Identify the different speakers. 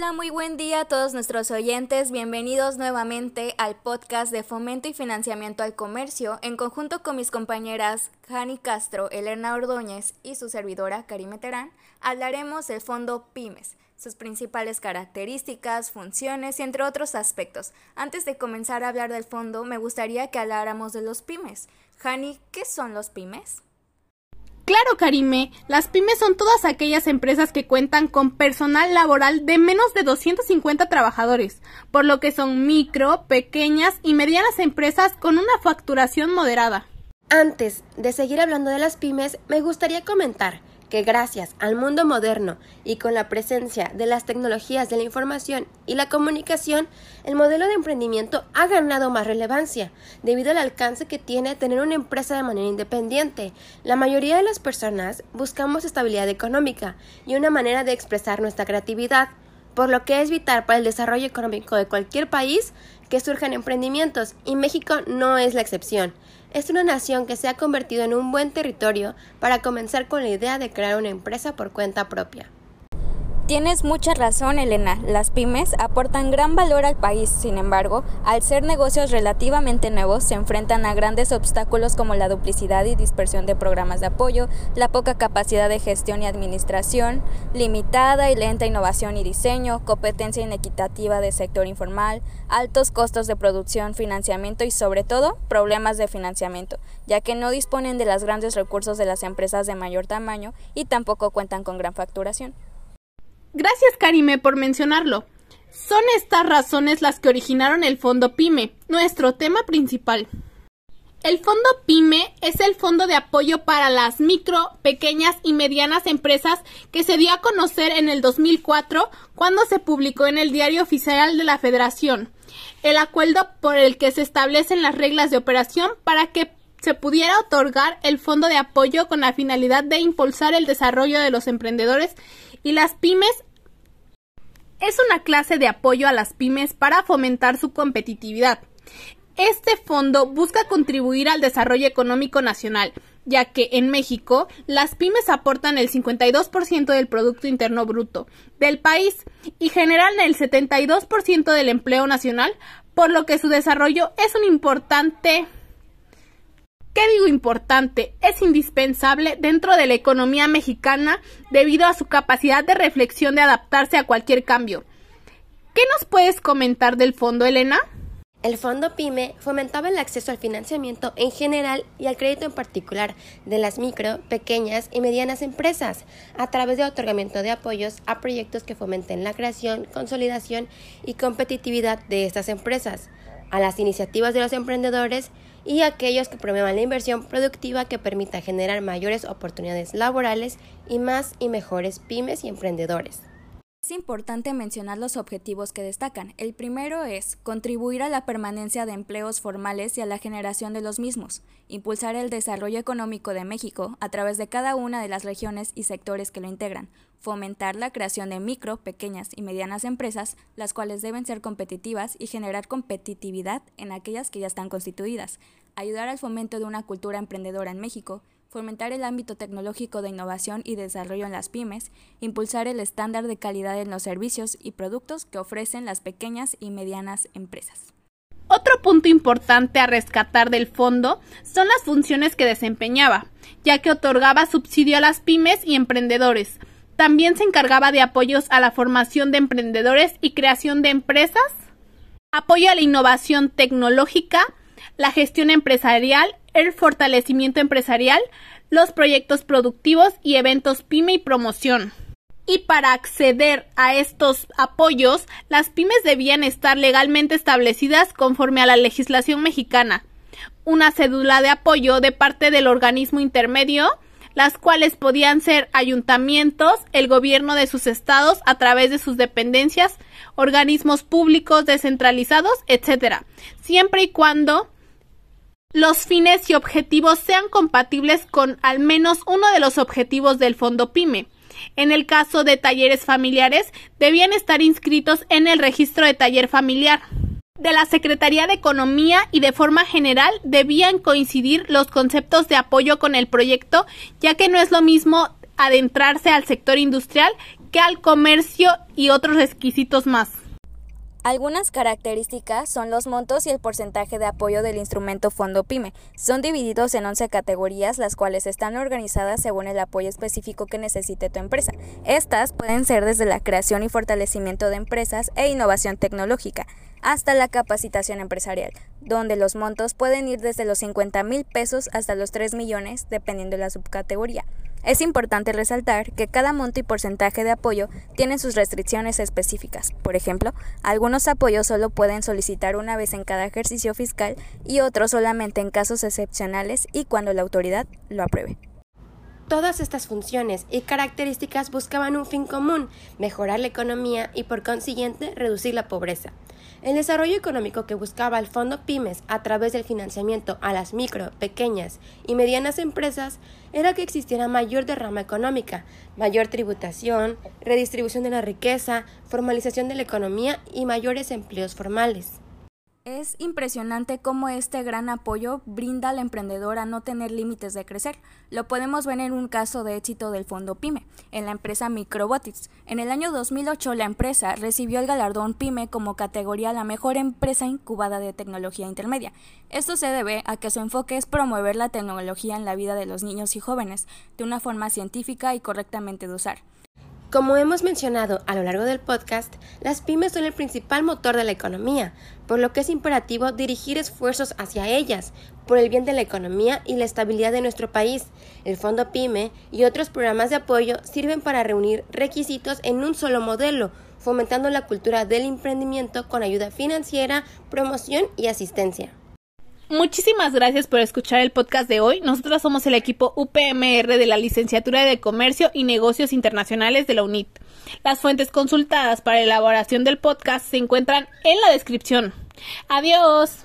Speaker 1: Hola, muy buen día a todos nuestros oyentes. Bienvenidos nuevamente al podcast de Fomento y Financiamiento al Comercio, en conjunto con mis compañeras Jani Castro, Elena Ordóñez y su servidora Karime Terán, hablaremos del Fondo Pymes, sus principales características, funciones y entre otros aspectos. Antes de comenzar a hablar del fondo, me gustaría que habláramos de los pymes. Jani, ¿qué son los pymes?
Speaker 2: Claro, Karime, las pymes son todas aquellas empresas que cuentan con personal laboral de menos de 250 trabajadores, por lo que son micro, pequeñas y medianas empresas con una facturación moderada.
Speaker 3: Antes de seguir hablando de las pymes, me gustaría comentar que gracias al mundo moderno y con la presencia de las tecnologías de la información y la comunicación, el modelo de emprendimiento ha ganado más relevancia debido al alcance que tiene tener una empresa de manera independiente. La mayoría de las personas buscamos estabilidad económica y una manera de expresar nuestra creatividad, por lo que es vital para el desarrollo económico de cualquier país que surjan emprendimientos y México no es la excepción es una nación que se ha convertido en un buen territorio para comenzar con la idea de crear una empresa por cuenta propia.
Speaker 1: Tienes mucha razón, Elena. Las pymes aportan gran valor al país. Sin embargo, al ser negocios relativamente nuevos, se enfrentan a grandes obstáculos como la duplicidad y dispersión de programas de apoyo, la poca capacidad de gestión y administración, limitada y lenta innovación y diseño, competencia inequitativa del sector informal, altos costos de producción, financiamiento y sobre todo problemas de financiamiento, ya que no disponen de los grandes recursos de las empresas de mayor tamaño y tampoco cuentan con gran facturación.
Speaker 2: Gracias, Karime, por mencionarlo. Son estas razones las que originaron el Fondo PYME, nuestro tema principal. El Fondo PYME es el fondo de apoyo para las micro, pequeñas y medianas empresas que se dio a conocer en el 2004 cuando se publicó en el Diario Oficial de la Federación el acuerdo por el que se establecen las reglas de operación para que se pudiera otorgar el fondo de apoyo con la finalidad de impulsar el desarrollo de los emprendedores y las pymes es una clase de apoyo a las pymes para fomentar su competitividad. Este fondo busca contribuir al desarrollo económico nacional, ya que en México las pymes aportan el 52% del Producto Interno Bruto del país y generan el 72% del empleo nacional, por lo que su desarrollo es un importante ¿Qué digo importante? Es indispensable dentro de la economía mexicana debido a su capacidad de reflexión de adaptarse a cualquier cambio. ¿Qué nos puedes comentar del fondo, Elena?
Speaker 3: El fondo PYME fomentaba el acceso al financiamiento en general y al crédito en particular de las micro, pequeñas y medianas empresas a través de otorgamiento de apoyos a proyectos que fomenten la creación, consolidación y competitividad de estas empresas, a las iniciativas de los emprendedores y aquellos que promuevan la inversión productiva que permita generar mayores oportunidades laborales y más y mejores pymes y emprendedores.
Speaker 1: Es importante mencionar los objetivos que destacan. El primero es contribuir a la permanencia de empleos formales y a la generación de los mismos, impulsar el desarrollo económico de México a través de cada una de las regiones y sectores que lo integran, fomentar la creación de micro, pequeñas y medianas empresas, las cuales deben ser competitivas y generar competitividad en aquellas que ya están constituidas, ayudar al fomento de una cultura emprendedora en México, fomentar el ámbito tecnológico de innovación y desarrollo en las pymes, impulsar el estándar de calidad en los servicios y productos que ofrecen las pequeñas y medianas empresas.
Speaker 2: Otro punto importante a rescatar del fondo son las funciones que desempeñaba, ya que otorgaba subsidio a las pymes y emprendedores. También se encargaba de apoyos a la formación de emprendedores y creación de empresas, apoyo a la innovación tecnológica, la gestión empresarial el fortalecimiento empresarial, los proyectos productivos y eventos PYME y promoción. Y para acceder a estos apoyos, las pymes debían estar legalmente establecidas conforme a la legislación mexicana. Una cédula de apoyo de parte del organismo intermedio, las cuales podían ser ayuntamientos, el gobierno de sus estados a través de sus dependencias, organismos públicos descentralizados, etc. Siempre y cuando los fines y objetivos sean compatibles con al menos uno de los objetivos del Fondo PYME. En el caso de talleres familiares, debían estar inscritos en el registro de taller familiar. De la Secretaría de Economía y de forma general debían coincidir los conceptos de apoyo con el proyecto, ya que no es lo mismo adentrarse al sector industrial que al comercio y otros requisitos más.
Speaker 1: Algunas características son los montos y el porcentaje de apoyo del instrumento Fondo PYME. Son divididos en 11 categorías, las cuales están organizadas según el apoyo específico que necesite tu empresa. Estas pueden ser desde la creación y fortalecimiento de empresas e innovación tecnológica hasta la capacitación empresarial, donde los montos pueden ir desde los 50 mil pesos hasta los 3 millones, dependiendo de la subcategoría. Es importante resaltar que cada monto y porcentaje de apoyo tiene sus restricciones específicas. Por ejemplo, algunos apoyos solo pueden solicitar una vez en cada ejercicio fiscal y otros solamente en casos excepcionales y cuando la autoridad lo apruebe.
Speaker 3: Todas estas funciones y características buscaban un fin común, mejorar la economía y por consiguiente reducir la pobreza. El desarrollo económico que buscaba el Fondo Pymes a través del financiamiento a las micro, pequeñas y medianas empresas era que existiera mayor derrama económica, mayor tributación, redistribución de la riqueza, formalización de la economía y mayores empleos formales.
Speaker 1: Es impresionante cómo este gran apoyo brinda al emprendedor a no tener límites de crecer. Lo podemos ver en un caso de éxito del Fondo PYME, en la empresa Microbotics. En el año 2008 la empresa recibió el galardón PYME como categoría la mejor empresa incubada de tecnología intermedia. Esto se debe a que su enfoque es promover la tecnología en la vida de los niños y jóvenes de una forma científica y correctamente de usar.
Speaker 3: Como hemos mencionado a lo largo del podcast, las pymes son el principal motor de la economía, por lo que es imperativo dirigir esfuerzos hacia ellas, por el bien de la economía y la estabilidad de nuestro país. El Fondo Pyme y otros programas de apoyo sirven para reunir requisitos en un solo modelo, fomentando la cultura del emprendimiento con ayuda financiera, promoción y asistencia.
Speaker 2: Muchísimas gracias por escuchar el podcast de hoy. Nosotros somos el equipo UPMR de la Licenciatura de Comercio y Negocios Internacionales de la UNIT. Las fuentes consultadas para la elaboración del podcast se encuentran en la descripción. Adiós.